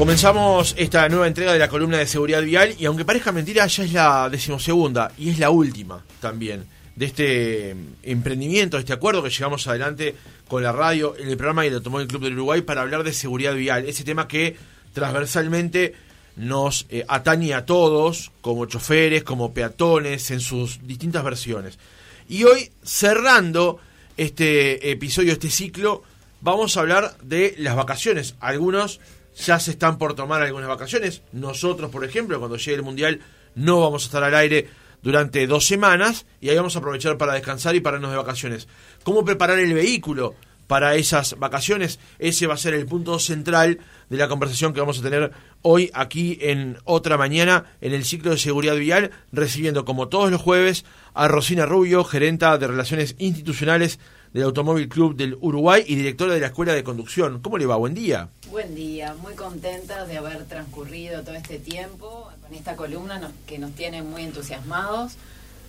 Comenzamos esta nueva entrega de la columna de seguridad vial y aunque parezca mentira, ya es la decimosegunda y es la última también de este emprendimiento, de este acuerdo que llegamos adelante con la radio en el programa del Automóvil Club del Uruguay para hablar de seguridad vial, ese tema que transversalmente nos eh, atañe a todos, como choferes, como peatones, en sus distintas versiones. Y hoy, cerrando este episodio, este ciclo, vamos a hablar de las vacaciones. Algunos ya se están por tomar algunas vacaciones. Nosotros, por ejemplo, cuando llegue el Mundial, no vamos a estar al aire durante dos semanas y ahí vamos a aprovechar para descansar y para irnos de vacaciones. ¿Cómo preparar el vehículo para esas vacaciones? Ese va a ser el punto central de la conversación que vamos a tener hoy aquí en otra mañana en el ciclo de seguridad vial, recibiendo como todos los jueves a Rosina Rubio, gerenta de Relaciones Institucionales del Automóvil Club del Uruguay y directora de la Escuela de Conducción. ¿Cómo le va? Buen día. Buen día, muy contenta de haber transcurrido todo este tiempo con esta columna que nos tiene muy entusiasmados.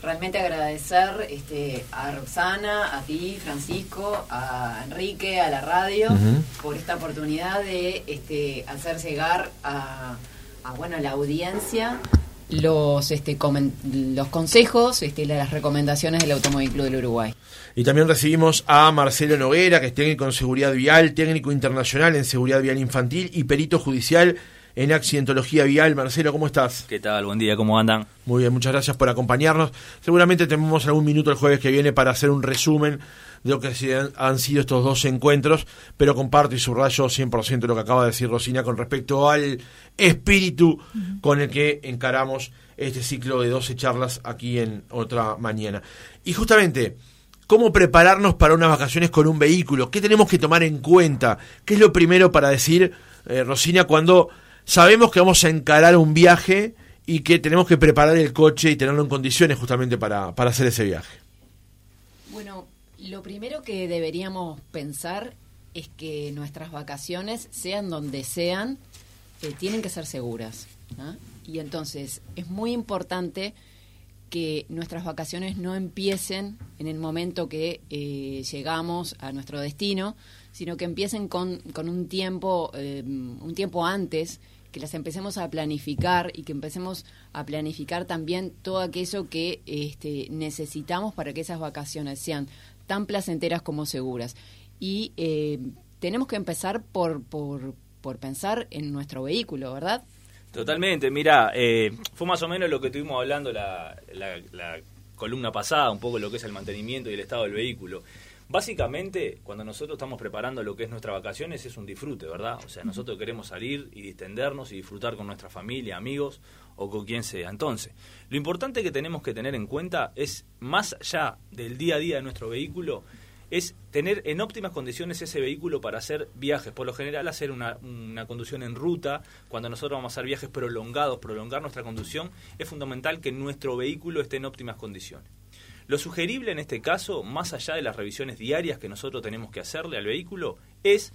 Realmente agradecer este, a Roxana, a ti, Francisco, a Enrique, a la radio, por esta oportunidad de este, hacer llegar a, a bueno, la audiencia los este los consejos, este, las recomendaciones del Automóvil Club del Uruguay. Y también recibimos a Marcelo Noguera, que es técnico en seguridad vial, técnico internacional en seguridad vial infantil y perito judicial en accidentología vial. Marcelo, ¿cómo estás? ¿Qué tal? Buen día, ¿cómo andan? Muy bien, muchas gracias por acompañarnos. Seguramente tenemos algún minuto el jueves que viene para hacer un resumen de lo que han sido estos dos encuentros, pero comparto y subrayo 100% lo que acaba de decir Rosina con respecto al espíritu con el que encaramos este ciclo de 12 charlas aquí en otra mañana. Y justamente, ¿cómo prepararnos para unas vacaciones con un vehículo? ¿Qué tenemos que tomar en cuenta? ¿Qué es lo primero para decir, eh, Rosina, cuando sabemos que vamos a encarar un viaje y que tenemos que preparar el coche y tenerlo en condiciones justamente para, para hacer ese viaje? Bueno, lo primero que deberíamos pensar es que nuestras vacaciones, sean donde sean, eh, tienen que ser seguras. Y entonces es muy importante que nuestras vacaciones no empiecen en el momento que eh, llegamos a nuestro destino, sino que empiecen con, con un tiempo eh, un tiempo antes, que las empecemos a planificar y que empecemos a planificar también todo aquello que este, necesitamos para que esas vacaciones sean tan placenteras como seguras. Y eh, tenemos que empezar por, por, por pensar en nuestro vehículo, ¿verdad? Totalmente, mira, eh, fue más o menos lo que estuvimos hablando la, la, columna pasada, un poco lo que es el mantenimiento y el estado del vehículo. Básicamente, cuando nosotros estamos preparando lo que es nuestras vacaciones, es un disfrute, ¿verdad? O sea, nosotros queremos salir y distendernos y disfrutar con nuestra familia, amigos o con quien sea. Entonces, lo importante que tenemos que tener en cuenta es, más allá del día a día de nuestro vehículo, es tener en óptimas condiciones ese vehículo para hacer viajes. Por lo general, hacer una, una, conducción en ruta, cuando nosotros vamos a hacer viajes prolongados, prolongar nuestra conducción, es fundamental que nuestro vehículo esté en óptimas condiciones. Lo sugerible en este caso, más allá de las revisiones diarias que nosotros tenemos que hacerle al vehículo, es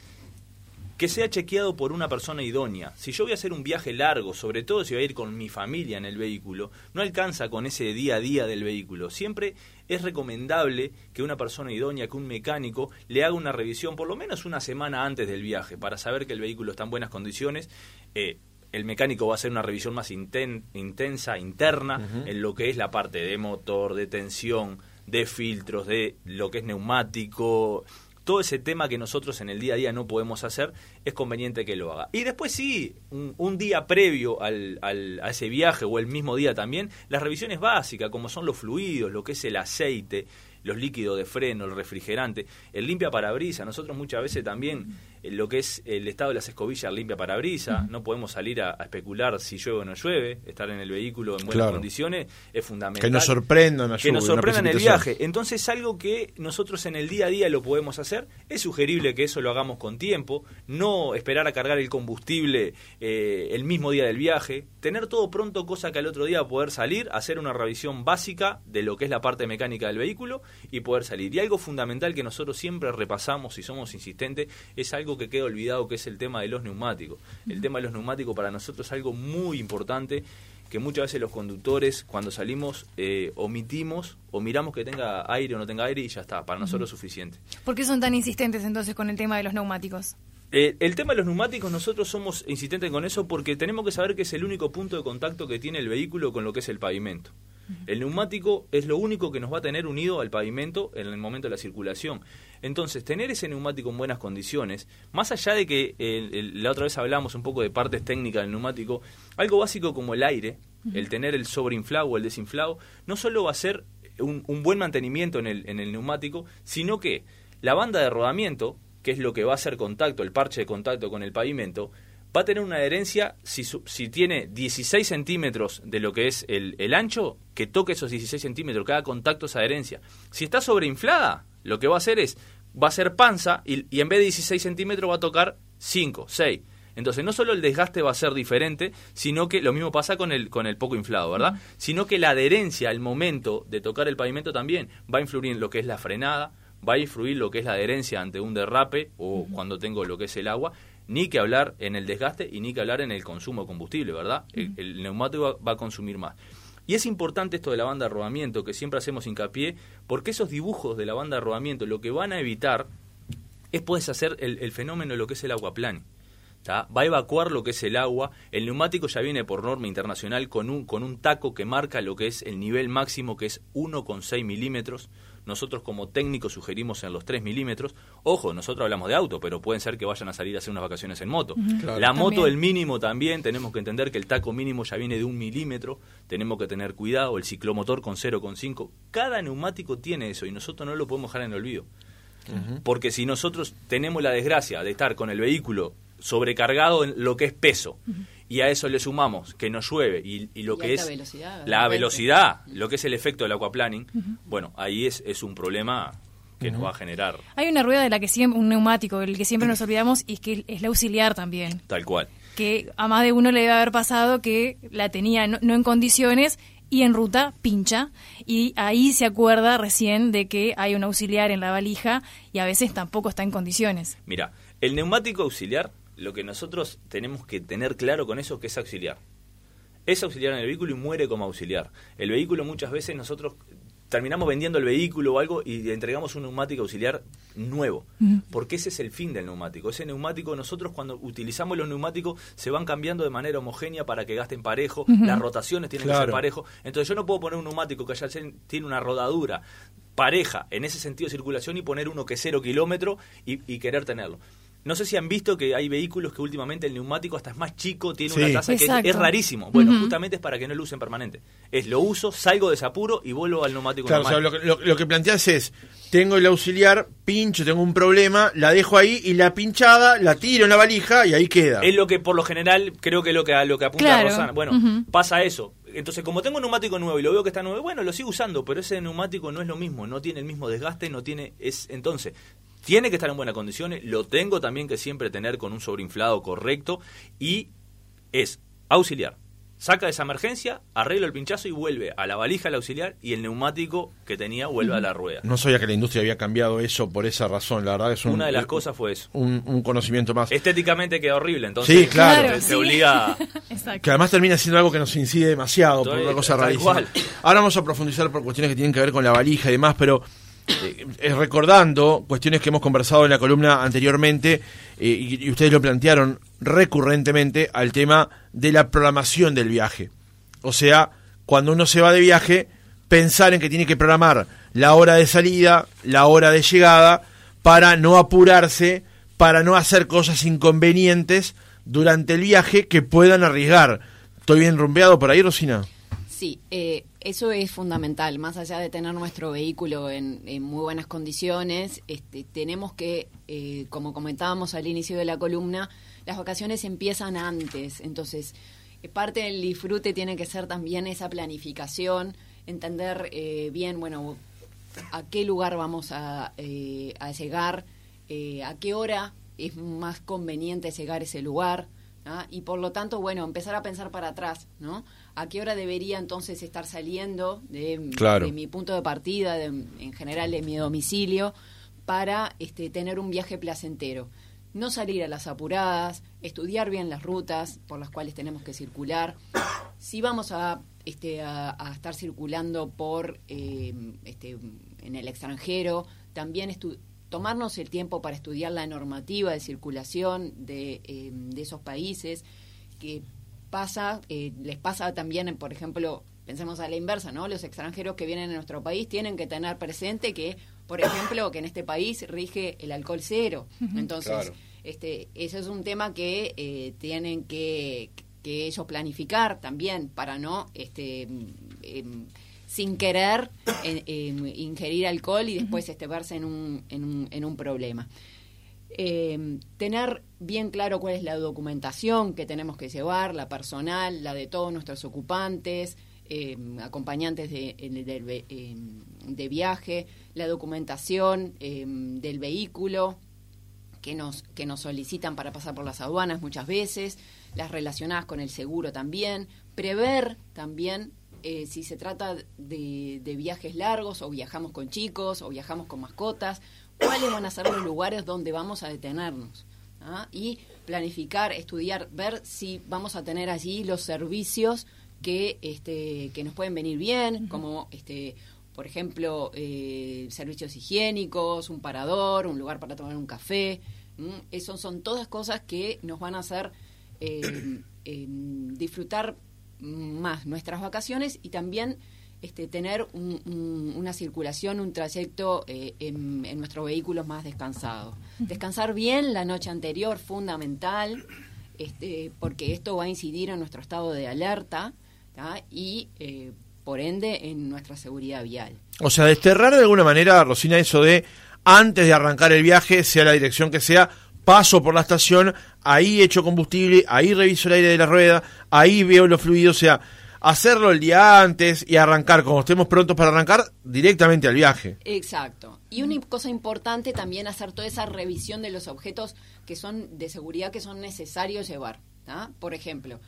que sea chequeado por una persona idónea. Si yo voy a hacer un viaje largo, sobre todo si voy a ir con mi familia en el vehículo, no alcanza con ese día a día del vehículo. Siempre es recomendable que una persona idónea, que un mecánico, le haga una revisión por lo menos una semana antes del viaje para saber que el vehículo está en buenas condiciones. Eh, el mecánico va a hacer una revisión más intensa, interna, en lo que es la parte de motor, de tensión, de filtros, de lo que es neumático, todo ese tema que nosotros en el día a día no podemos hacer, es conveniente que lo haga. Y después sí, un, día previo al, al, a ese viaje o el mismo día también, las revisiones básicas, como son los fluidos, lo que es el aceite, los líquidos de freno, el refrigerante, el limpia parabrisas. Nosotros muchas veces también lo que es el estado de las escobillas limpia parabrisas, no podemos salir a, especular si llueve o no llueve, estar en el vehículo en buenas condiciones es fundamental. Que nos sorprendan, que nos sorprendan el viaje. Entonces algo que nosotros en el día a día lo podemos hacer, es sugerible que eso lo hagamos con tiempo, no esperar a cargar el combustible eh, el mismo día del viaje, tener todo pronto, cosa que al otro día poder salir, hacer una revisión básica de lo que es la parte mecánica del vehículo y poder salir. Y algo fundamental que nosotros siempre repasamos y somos insistentes es algo que queda olvidado, que es el tema de los neumáticos. El tema de los neumáticos para nosotros es algo muy importante que muchas veces los conductores cuando salimos eh, omitimos o miramos que tenga aire o no tenga aire y ya está, para nosotros es suficiente. ¿Por qué son tan insistentes entonces con el tema de los neumáticos? Eh, el tema de los neumáticos, nosotros somos insistentes con eso porque tenemos que saber que es el único punto de contacto que tiene el vehículo con lo que es el pavimento. El neumático es lo único que nos va a tener unido al pavimento en el momento de la circulación. Entonces, tener ese neumático en buenas condiciones, más allá de que la otra vez hablamos un poco de partes técnicas del neumático, algo básico como el aire, el tener el sobreinflado o el desinflado, no solo va a ser un, buen mantenimiento en el, en el neumático, sino que la banda de rodamiento, que es lo que va a hacer contacto, el parche de contacto con el pavimento, va a tener una adherencia, si, si tiene 16 centímetros de lo que es el, el, ancho, que toque esos 16 centímetros, que haga contacto esa adherencia. Si está sobreinflada, lo que va a hacer es, va a ser panza y, y en vez de 16 centímetros va a tocar 5, 6. Entonces, no solo el desgaste va a ser diferente, sino que lo mismo pasa con el, con el poco inflado, ¿verdad? Sino que la adherencia al momento de tocar el pavimento también va a influir en lo que es la frenada, va a influir lo que es la adherencia ante un derrape o cuando tengo lo que es el agua, ni que hablar en el desgaste y ni que hablar en el consumo de combustible, ¿verdad? el, neumático va, a consumir más. Y es importante esto de la banda de rodamiento, que siempre hacemos hincapié, porque esos dibujos de la banda de rodamiento lo que van a evitar es puedes hacer el, fenómeno de lo que es el aguaplane. Va a evacuar lo que es el agua. El neumático ya viene por norma internacional con un, con un taco que marca lo que es el nivel máximo, que es 1,6 milímetros. Nosotros como técnicos sugerimos en los 3 milímetros. Ojo, nosotros hablamos de auto, pero pueden ser que vayan a salir a hacer unas vacaciones en moto. La moto, el mínimo también, tenemos que entender que el taco mínimo ya viene de un milímetro. Tenemos que tener cuidado. El ciclomotor con 0,5. Cada neumático tiene eso y nosotros no lo podemos dejar en el olvido. Porque si nosotros tenemos la desgracia de estar con el vehículo sobrecargado en lo que es peso, y a eso le sumamos que nos llueve y, lo que es la velocidad, lo que es el efecto del aquaplaning, bueno, ahí es, es un problema que nos va a generar. Hay una rueda de la que siempre, un neumático, el que siempre nos olvidamos, y es que es la auxiliar también. Tal cual. Que a más de uno le debe haber pasado que la tenía no, en condiciones y en ruta pincha y ahí se acuerda recién de que hay un auxiliar en la valija y a veces tampoco está en condiciones. Mira, el neumático auxiliar lo que nosotros tenemos que tener claro con eso es que es auxiliar. Es auxiliar en el vehículo y muere como auxiliar. El vehículo muchas veces nosotros terminamos vendiendo el vehículo o algo y entregamos un neumático auxiliar nuevo, porque ese es el fin del neumático. Ese neumático, nosotros cuando utilizamos los neumáticos se van cambiando de manera homogénea para que gasten parejo, las rotaciones tienen que ser parejo. Entonces yo no puedo poner un neumático que ya tiene una rodadura pareja en ese sentido de circulación y poner uno que es cero kilómetro y querer tenerlo. No sé si han visto que hay vehículos que últimamente el neumático hasta es más chico, tiene una tasa que es, rarísimo. Bueno, justamente es para que no lo usen permanente. Es lo uso, salgo de apuro y vuelvo al neumático claro, O sea, lo, que planteas es, tengo el auxiliar, pincho, tengo un problema, la dejo ahí y la pinchada la tiro en la valija y ahí queda. Es lo que por lo general creo que es lo que, lo que apunta Rosana. Bueno, pasa eso. Entonces, como tengo un neumático nuevo y lo veo que está nuevo, bueno, lo sigo usando, pero ese neumático no es lo mismo, no tiene el mismo desgaste, no tiene... es Entonces, tiene que estar en buenas condiciones, lo tengo también que siempre tener con un sobreinflado correcto y es auxiliar. Saca esa emergencia, arreglo el pinchazo y vuelve a la valija el auxiliar y el neumático que tenía vuelve a la rueda. No sabía que la industria había cambiado eso por esa razón, la verdad es una de las cosas fue eso. Un, conocimiento más. Estéticamente queda horrible, entonces sí, claro. se, obliga que además termina siendo algo que nos incide demasiado por una cosa rarísima. Ahora vamos a profundizar por cuestiones que tienen que ver con la valija y demás, pero eh, recordando cuestiones que hemos conversado en la columna anteriormente eh, y, ustedes lo plantearon recurrentemente al tema de la programación del viaje. O sea, cuando uno se va de viaje, pensar en que tiene que programar la hora de salida, la hora de llegada, para no apurarse, para no hacer cosas inconvenientes durante el viaje que puedan arriesgar. ¿Estoy bien rumbeado por ahí, Rosina? Sí, eh, eso es fundamental. Más allá de tener nuestro vehículo en, muy buenas condiciones, este, tenemos que, eh, como comentábamos al inicio de la columna, las vacaciones empiezan antes. Entonces, eh, parte del disfrute tiene que ser también esa planificación, entender bien, bueno, a qué lugar vamos a, llegar, a qué hora es más conveniente llegar a ese lugar. Y por lo tanto, bueno, empezar a pensar para atrás, ¿no? A qué hora debería entonces estar saliendo de, mi punto de partida, en general de mi domicilio, para este, tener un viaje placentero. No salir a las apuradas, estudiar bien las rutas por las cuales tenemos que circular. Si vamos a, este, a, estar circulando por eh, este, en el extranjero, también tomarnos el tiempo para estudiar la normativa de circulación de, eh, de esos países, que pasa, eh, les pasa también, por ejemplo, pensemos a la inversa, ¿no? Los extranjeros que vienen a nuestro país tienen que tener presente que, por ejemplo, que en este país rige el alcohol cero. Entonces, este, eso es un tema que eh, tienen que, que, ellos planificar también para no, este, em, sin querer, ingerir alcohol y después este, verse en un, en un, en un problema. Eh, tener bien claro cuál es la documentación que tenemos que llevar, la personal, la de todos nuestros ocupantes, eh, acompañantes de, eh, de, viaje, la documentación del vehículo que nos, que nos solicitan para pasar por las aduanas muchas veces, las relacionadas con el seguro también, prever también si se trata de viajes largos o viajamos con chicos o viajamos con mascotas, cuáles van a ser los lugares donde vamos a detenernos. ¿ah? Y planificar, estudiar, ver si vamos a tener allí los servicios que, este, que nos pueden venir bien, como este, por ejemplo, eh, servicios higiénicos, un parador, un lugar para tomar un café. Esas son todas cosas que nos van a hacer eh, em, disfrutar más nuestras vacaciones y también este, tener una circulación, un trayecto eh, en, nuestros vehículos más descansado. Descansar bien la noche anterior, fundamental, este, porque esto va a incidir en nuestro estado de alerta y, eh, por ende, en nuestra seguridad vial. O sea, desterrar de alguna manera, Rosina, eso de antes de arrancar el viaje, sea la dirección que sea, paso por la estación, ahí echo combustible, ahí reviso el aire de la rueda, ahí veo los fluidos, o sea, hacerlo el día antes y arrancar, como estemos prontos para arrancar, directamente al viaje. Exacto. Y una cosa importante también hacer toda esa revisión de los objetos que son de seguridad que son necesarios llevar. Por ejemplo,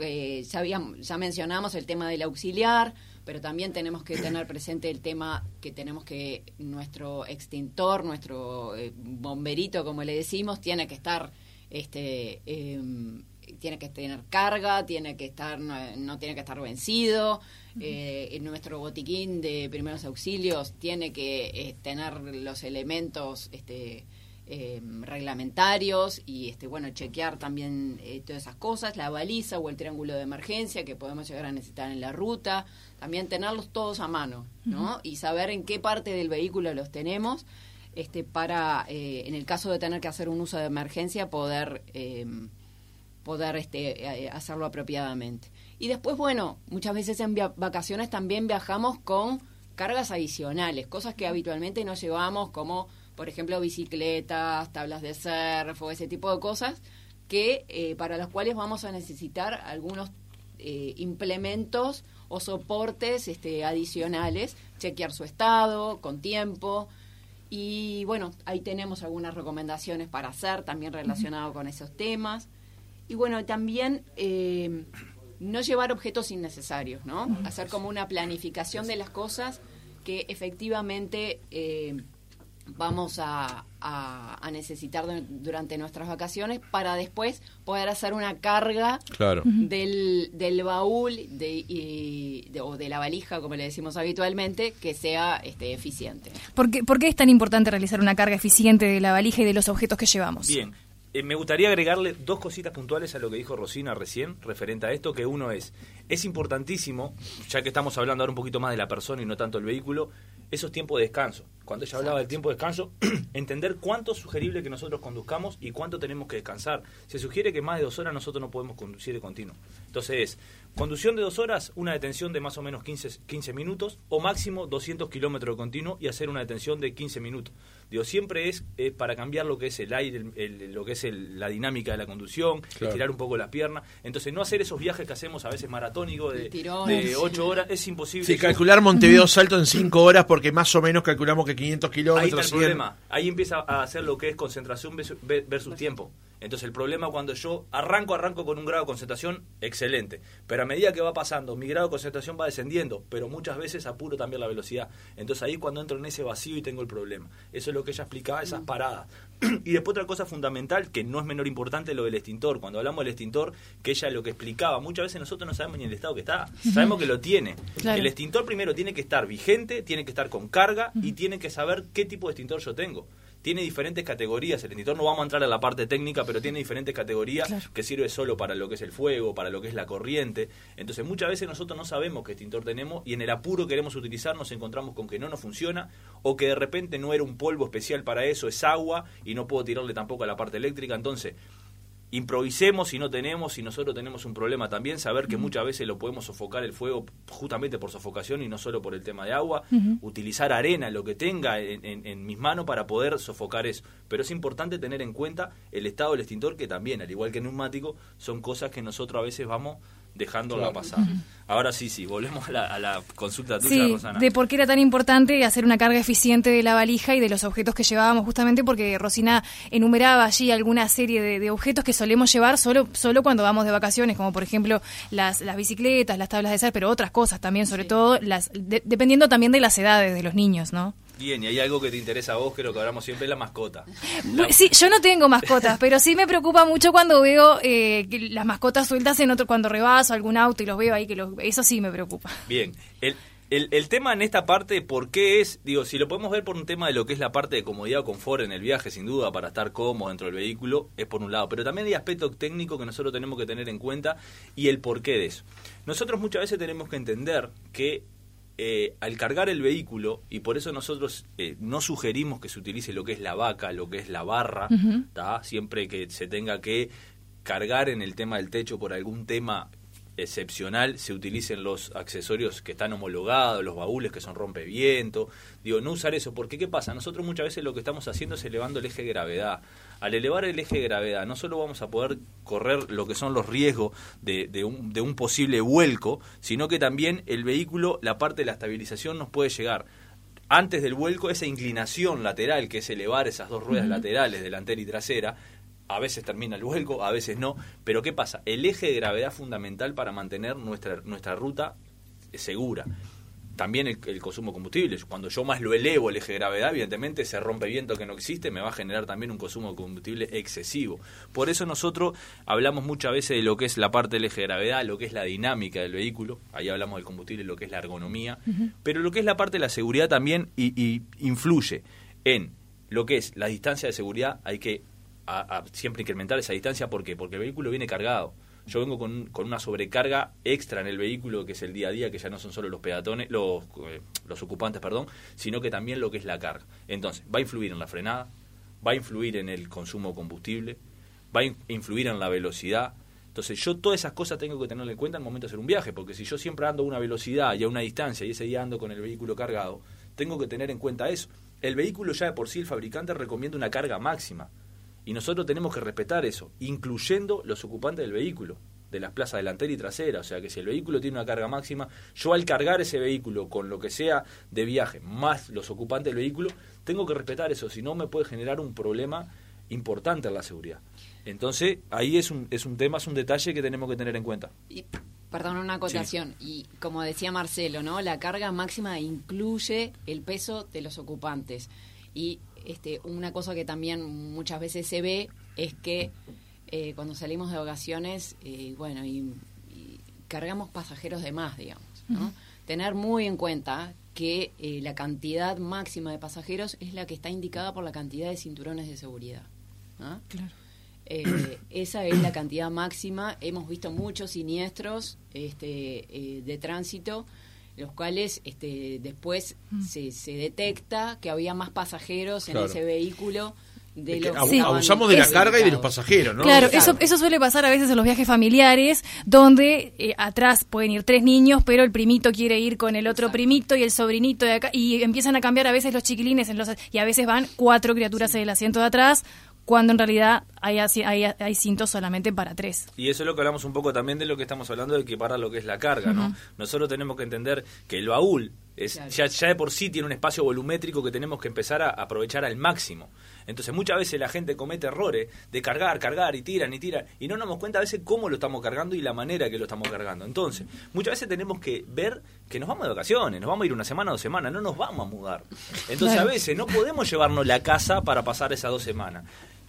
eh, ya, ya mencionamos el tema del auxiliar, pero también tenemos que tener presente el tema que tenemos que nuestro extintor, nuestro eh, bomberito, como le decimos, tiene que estar este, em, tiene que tener carga, tiene que estar, no, tiene que estar vencido. Eh, nuestro botiquín de primeros auxilios tiene que eh, tener los elementos este, eh, reglamentarios y este, bueno, chequear también todas esas cosas, la baliza o el triángulo de emergencia que podemos llegar a necesitar en la ruta, también tenerlos todos a mano, ¿no? Y saber en qué parte del vehículo los tenemos. Este, para, en el caso de tener que hacer un uso de emergencia, poder poder este, eh, hacerlo apropiadamente. Y después, bueno, muchas veces en vacaciones también viajamos con cargas adicionales, cosas que habitualmente no llevamos, como por ejemplo bicicletas, tablas de surf o ese tipo de cosas, que eh, para las cuales vamos a necesitar algunos eh, implementos o soportes este, adicionales, chequear su estado con tiempo. Y bueno, ahí tenemos algunas recomendaciones para hacer también relacionado con esos temas. Y bueno, también eh, no llevar objetos innecesarios, ¿no? Hacer como una planificación de las cosas que efectivamente eh, vamos a, necesitar durante nuestras vacaciones para después poder hacer una carga del, del baúl de, o de la valija, como le decimos habitualmente, que sea este, eficiente. ¿Por qué, ¿Por qué es tan importante realizar una carga eficiente de la valija y de los objetos que llevamos? Bien, eh, me gustaría agregarle dos cositas puntuales a lo que dijo Rosina recién, referente a esto, que uno es, es importantísimo, ya que estamos hablando ahora un poquito más de la persona y no tanto el vehículo, esos tiempos de descanso. Cuando ella hablaba del tiempo de descanso, entender cuánto es sugerible que nosotros conduzcamos y cuánto tenemos que descansar. Se sugiere que más de dos horas nosotros no podemos conducir de continuo. Entonces conducción de dos horas, una detención de más o menos 15, 15 minutos o máximo 200 kilómetros de continuo y hacer una detención de 15 minutos. Digo, siempre es para cambiar lo que es el aire, lo que es la dinámica de la conducción, estirar un poco la pierna. Entonces, no hacer esos viajes que hacemos a veces maratónicos de, de 8 horas es imposible. Sí, calcular Montevideo Salto en 5 horas porque más o menos calculamos que 500 kilómetros. Ahí está el problema. Ahí empieza a hacer lo que es concentración versus tiempo. Entonces el problema cuando yo arranco, arranco con un grado de concentración excelente, pero a medida que va pasando, mi grado de concentración va descendiendo, pero muchas veces apuro también la velocidad. Entonces ahí cuando entro en ese vacío y tengo el problema. Eso es lo que ella explicaba, esas paradas. y después otra cosa fundamental, que no es menor importante, lo del extintor. Cuando hablamos del extintor, que ella lo que explicaba, muchas veces nosotros no sabemos ni el estado que está, sabemos que lo tiene. Claro. El extintor primero tiene que estar vigente, tiene que estar con carga y tiene que saber qué tipo de extintor yo tengo tiene diferentes categorías. El extintor no vamos a entrar a la parte técnica, pero tiene diferentes categorías Claro. que sirve solo para lo que es el fuego, para lo que es la corriente. Entonces muchas veces nosotros no sabemos qué extintor tenemos y en el apuro queremos utilizar nos encontramos con que no nos funciona o que de repente no era un polvo especial para eso, es agua y no puedo tirarle tampoco a la parte eléctrica. Entonces improvisemos si no tenemos, si nosotros tenemos un problema también, saber que muchas veces lo podemos sofocar el fuego justamente por sofocación y no solo por el tema de agua, utilizar arena, lo que tenga en, en- en mis manos para poder sofocar eso. Pero es importante tener en cuenta el estado del extintor, que también, al igual que el neumático, son cosas que nosotros a veces vamos dejando la pasar. Ahora sí, sí, volvemos a la, a la consulta tuya, Sí, Rosana. de por qué era tan importante hacer una carga eficiente de la valija y de los objetos que llevábamos, justamente porque Rosina enumeraba allí alguna serie de, de objetos que solemos llevar solo, solo cuando vamos de vacaciones, como por ejemplo las, las bicicletas, las tablas de sal, pero otras cosas también, sobre todo, las de- dependiendo también de las edades de los niños, ¿no? Bien, y hay algo que te interesa a vos, que lo que hablamos siempre es la mascota. Sí, yo no tengo mascotas, pero sí me preocupa mucho cuando veo eh, que las mascotas sueltas en otro, cuando rebaso algún auto y los veo ahí, que los, eso sí me preocupa. Bien, el, el, el tema en esta parte, ¿por qué es? Digo, si lo podemos ver por un tema de lo que es la parte de comodidad o confort en el viaje, sin duda, para estar cómodo dentro del vehículo, es por un lado. Pero también hay aspectos técnicos que nosotros tenemos que tener en cuenta y el porqué de eso. Nosotros muchas veces tenemos que entender que eh, al cargar el vehículo, y por eso nosotros eh, no sugerimos que se utilice lo que es la vaca, lo que es la barra, ¿tá? siempre que se tenga que cargar en el tema del techo por algún tema excepcional se utilicen los accesorios que están homologados, los baúles que son rompeviento. Digo, no usar eso, porque ¿qué pasa? Nosotros muchas veces lo que estamos haciendo es elevando el eje de gravedad. Al elevar el eje de gravedad, no solo vamos a poder correr lo que son los riesgos de, de un, de un posible vuelco, sino que también el vehículo, la parte de la estabilización nos puede llegar antes del vuelco, esa inclinación lateral, que es elevar esas dos ruedas laterales, delantera y trasera, a veces termina el vuelco, a veces no. Pero ¿qué pasa? El eje de gravedad fundamental para mantener nuestra, nuestra ruta segura. También el, el consumo de combustible. Cuando yo más lo elevo el eje de gravedad, evidentemente ese rompeviento que no existe me va a generar también un consumo de combustible excesivo. Por eso nosotros hablamos muchas veces de lo que es la parte del eje de gravedad, lo que es la dinámica del vehículo. Ahí hablamos del combustible, lo que es la ergonomía. Pero lo que es la parte de la seguridad también y, y influye en lo que es la distancia de seguridad. Hay que a, siempre incrementar esa distancia. ¿Por qué? Porque el vehículo viene cargado. Yo vengo con, con, una sobrecarga extra en el vehículo, que es el día a día, que ya no son solo los peatones, los, eh, los ocupantes, perdón, sino que también lo que es la carga. Entonces, va a influir en la frenada, va a influir en el consumo de combustible, va a in influir en la velocidad. Entonces, yo todas esas cosas tengo que tenerlo en cuenta al momento de hacer un viaje, porque si yo siempre ando a una velocidad y a una distancia y ese día ando con el vehículo cargado, tengo que tener en cuenta eso. El vehículo ya de por sí, el fabricante recomienda una carga máxima. Y nosotros tenemos que respetar eso, incluyendo los ocupantes del vehículo, de las plazas delantera y trasera. O sea que si el vehículo tiene una carga máxima, yo al cargar ese vehículo con lo que sea de viaje, más los ocupantes del vehículo, tengo que respetar eso, si no me puede generar un problema importante en la seguridad. Entonces, ahí es un, es un tema, es un detalle que tenemos que tener en cuenta. Y, perdón, una acotación. Sí. Y como decía Marcelo, ¿no? La carga máxima incluye el peso de los ocupantes. Y este, una cosa que también muchas veces se ve es que eh, cuando salimos de vacaciones, eh, bueno, y, y, cargamos pasajeros de más, digamos, ¿no? Uh -huh. Tener muy en cuenta que eh, la cantidad máxima de pasajeros es la que está indicada por la cantidad de cinturones de seguridad. ¿no? Claro. Esa es la cantidad máxima. Hemos visto muchos siniestros este, de tránsito, los cuales este, después mm. se, se, detecta que había más pasajeros claro. en ese vehículo. De los que sí. Abusamos de la carga y de los pasajeros, ¿no? Claro, eso, eso suele pasar a veces en los viajes familiares, donde eh, atrás pueden ir tres niños, pero el primito quiere ir con el otro Exacto. primito y el sobrinito de acá, y empiezan a cambiar a veces los chiquilines, en los, y a veces van cuatro criaturas sí. en el asiento de atrás, cuando en realidad hay, hay, hay cintos solamente para tres. Y eso es lo que hablamos un poco también de lo que estamos hablando de que para lo que es la carga, uh -huh. ¿no? Nosotros tenemos que entender que el baúl Es, Claro. ya, ya de por sí tiene un espacio volumétrico que tenemos que empezar a aprovechar al máximo. Entonces muchas veces la gente comete errores de cargar, cargar y tiran y tiran y no nos damos cuenta a veces cómo lo estamos cargando y la manera que lo estamos cargando. Entonces, muchas veces tenemos que ver que nos vamos de vacaciones, nos vamos a ir una semana dos semanas, no nos vamos a mudar. Entonces a veces no podemos llevarnos la casa para pasar esas dos semanas.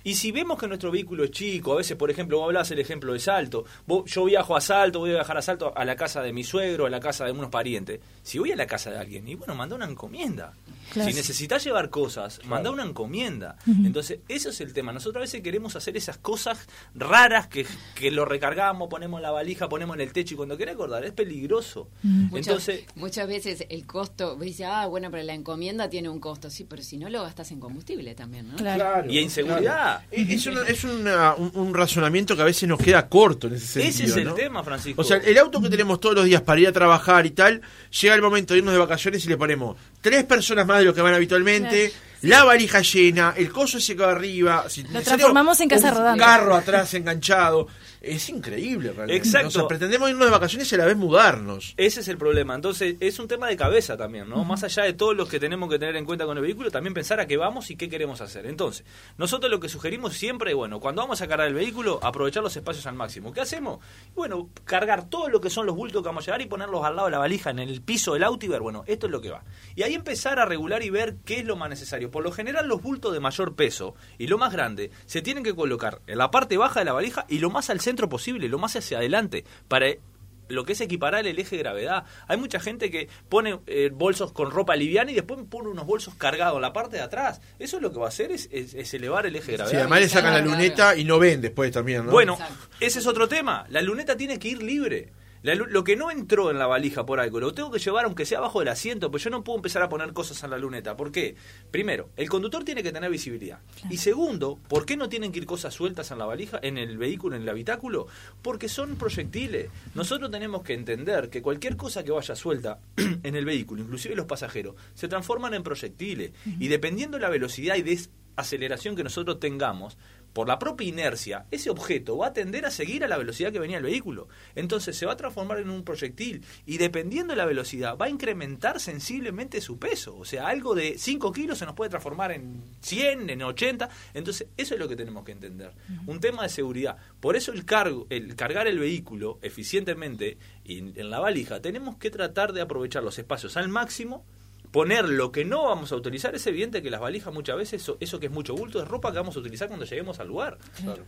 Y si vemos que nuestro vehículo es chico, a veces, por ejemplo, vos hablás el ejemplo de Salto, vos- yo viajo a Salto, voy a viajar a Salto a la casa de mi suegro, a la casa de unos parientes. Si voy a la casa de alguien, y bueno, manda una encomienda. Claro. Si necesitas llevar cosas, manda una encomienda. Entonces, eso es el tema. Nosotros a veces queremos hacer esas cosas raras que, que lo recargamos, ponemos en la valija, ponemos en el techo y cuando querés acordar, es peligroso. Muchas, Entonces, muchas veces el costo, dice, ah, bueno, pero la encomienda tiene un costo. Sí, pero si no lo gastas en combustible también, ¿no? Claro. Y inseguridad. Eh, Es, una- es una- un, un razonamiento que a veces nos queda corto en ese sentido. ese es el ¿no? tema, Francisco. O sea, el auto que tenemos todos los días para ir a trabajar y tal, llega el momento de irnos de vacaciones y le ponemos tres personas más de lo que van habitualmente, la valija llena, el coso ese que va arriba. Si necesario, transformamos en casa un rodante. carro atrás enganchado. Es increíble realmente. Exacto. O sea, pretendemos irnos de vacaciones y a la vez mudarnos. Ese es el problema. Entonces, es un tema de cabeza también, ¿no? Más allá de todos los que tenemos que tener en cuenta con el vehículo, también pensar a qué vamos y qué queremos hacer. Entonces, nosotros lo que sugerimos siempre, bueno, cuando vamos a cargar el vehículo, aprovechar los espacios al máximo. ¿Qué hacemos? Bueno, cargar todo lo que son los bultos que vamos a llevar y ponerlos al lado de la valija en el piso del auto y ver, bueno, esto es lo que va. Y ahí empezar a regular y ver qué es lo más necesario. Por lo general, los bultos de mayor peso y lo más grande se tienen que colocar en la parte baja de la valija y lo más al centro posible, lo más hacia adelante, para lo que es equiparar el eje de gravedad. Hay mucha gente que pone eh, bolsos con ropa liviana y después pone unos bolsos cargados en la parte de atrás. Eso lo que va a hacer es, es- es elevar el eje de Sí, gravedad. además le sacan la luneta y no ven después también, ¿no? Bueno, Exacto. ese es otro tema. La luneta tiene que ir libre. La lo que no entró en la valija por algo, lo tengo que llevar aunque sea abajo del asiento, pues yo no puedo empezar a poner cosas en la luneta. ¿Por qué? Primero, el conductor tiene que tener visibilidad. Y segundo, ¿por qué no tienen que ir cosas sueltas en la valija, en el vehículo, en el habitáculo? Porque son proyectiles. Nosotros tenemos que entender que cualquier cosa que vaya suelta en el vehículo, inclusive los pasajeros, se transforman en proyectiles. Y dependiendo de la velocidad y desaceleración que nosotros tengamos, por la propia inercia, ese objeto va a tender a seguir a la velocidad que venía el vehículo. Entonces se va a transformar en un proyectil y dependiendo de la velocidad va a incrementar sensiblemente su peso. O sea, algo de 5 kilos se nos puede transformar en 100, en 80. Entonces eso es lo que tenemos que entender. Un tema de seguridad. Por eso el, cargo, el cargar el vehículo eficientemente y en la valija, tenemos que tratar de aprovechar los espacios al máximo poner lo que no vamos a utilizar, es evidente que las valijas muchas veces, eso, eso que es mucho bulto, es ropa que vamos a utilizar cuando lleguemos al lugar.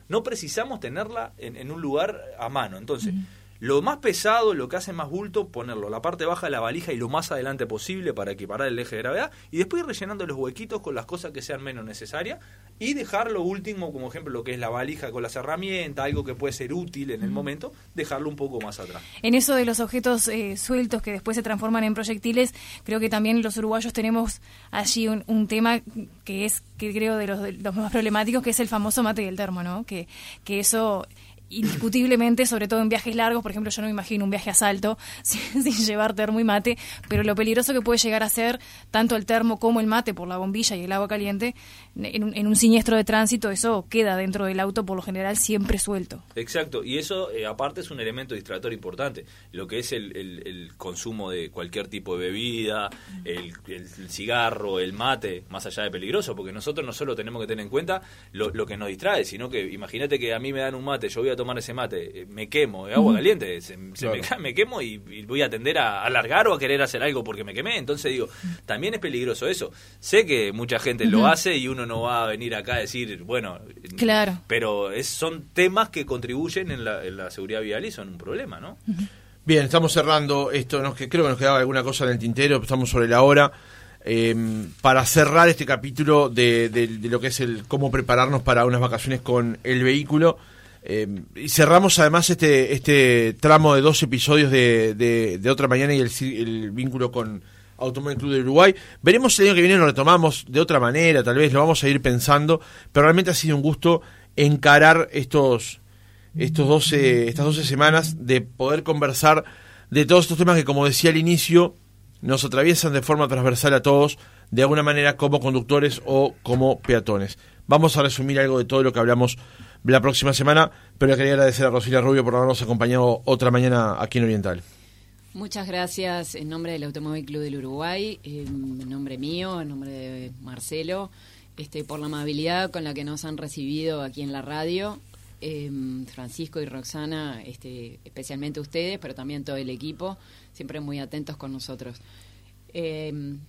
No precisamos tenerla en, en un lugar a mano. Entonces, lo más pesado, lo que hace más bulto, ponerlo en la parte baja de la valija y lo más adelante posible para equiparar el eje de gravedad, y después ir rellenando los huequitos con las cosas que sean menos necesarias, y dejar lo último, como ejemplo lo que es la valija con las herramientas, algo que puede ser útil en el momento, dejarlo un poco más atrás. En eso de los objetos eh, sueltos que después se transforman en proyectiles, creo que también los uruguayos tenemos allí un, un tema que es, que creo, de los, de los más problemáticos, que es el famoso mate y el termo, ¿no? Que, que eso indiscutiblemente, sobre todo en viajes largos, por ejemplo, yo no me imagino un viaje a salto sin, llevar termo y mate, pero lo peligroso que puede llegar a ser tanto el termo como el mate por la bombilla y el agua caliente, en un, en un siniestro de tránsito, eso queda dentro del auto por lo general siempre suelto. Exacto, y eso eh, aparte es un elemento distractor importante. Lo que es el, consumo de cualquier tipo de bebida, el, el cigarro, el mate, más allá de peligroso, porque nosotros no solo tenemos que tener en cuenta lo, lo que nos distrae, sino que imagínate que a mí me dan un mate, yo voy a tomar ese mate, eh, me quemo, de agua caliente, se, se Claro. me, quemo y, y voy a tender a alargar o a querer hacer algo porque me quemé. Entonces digo, también es peligroso eso. Sé que mucha gente lo hace y uno no va a venir acá a decir, bueno, Claro. pero es, son temas que contribuyen en la, en la seguridad vial y son un problema, ¿no? Bien, estamos cerrando esto, nos, que creo que nos quedaba alguna cosa en el tintero, estamos sobre la hora. Eh, para cerrar este capítulo de, de- de lo que es el cómo prepararnos para unas vacaciones con el vehículo. Eh, y cerramos además este este tramo de dos episodios de, de, otra mañana y el vínculo con Automóvil Club de Uruguay. Veremos el año que viene lo retomamos de otra manera, tal vez lo vamos a ir pensando, pero realmente ha sido un gusto encarar estos estos 12, estas 12 semanas de poder conversar de todos estos temas que, como decía al inicio, nos atraviesan de forma transversal a todos, de alguna manera como conductores o como peatones. Vamos a resumir algo de todo lo que hablamos la próxima semana, pero le quería agradecer a Rosilia Rubio por habernos acompañado otra mañana aquí en Oriental. Muchas gracias en nombre del Automóvil Club del Uruguay, en nombre mío, en nombre de Marcelo, este, por la amabilidad con la que nos han recibido aquí en la radio. Em, Francisco y Roxana, este, especialmente ustedes, pero también todo el equipo, siempre muy atentos con nosotros. Em,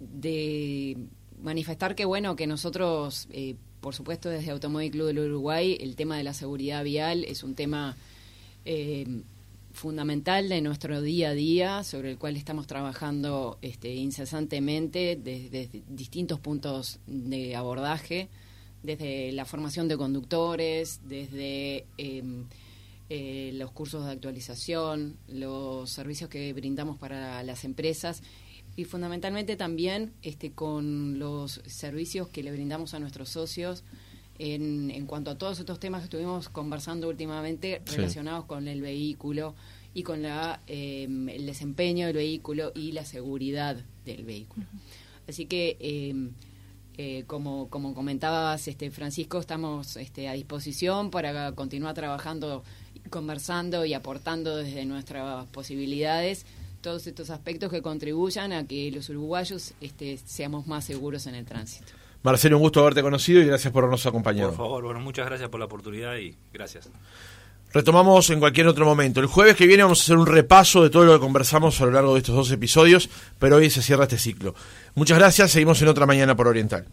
de manifestar que bueno que nosotros eh, por supuesto desde Automóvil Club del Uruguay el tema de la seguridad vial es un tema eh, fundamental de nuestro día a día sobre el cual estamos trabajando este, incesantemente desde, distintos puntos de abordaje desde la formación de conductores desde em, eh, los cursos de actualización los servicios que brindamos para las empresas y fundamentalmente también este, con los servicios que le brindamos a nuestros socios en, en cuanto a todos estos temas que estuvimos conversando últimamente relacionados con el vehículo y con la, em, el desempeño del vehículo y la seguridad del vehículo. Así que, em, eh, como, como comentabas, este, Francisco, estamos este, a disposición para continuar trabajando, conversando y aportando desde nuestras posibilidades todos estos aspectos que contribuyan a que los uruguayos este, seamos más seguros en el tránsito. Marcelo, un gusto haberte conocido y gracias por habernos acompañado. Por favor, bueno, muchas gracias por la oportunidad y gracias. Retomamos en cualquier otro momento. El jueves que viene vamos a hacer un repaso de todo lo que conversamos a lo largo de estos dos episodios, pero hoy se cierra este ciclo. Muchas gracias, seguimos en otra mañana por Oriental.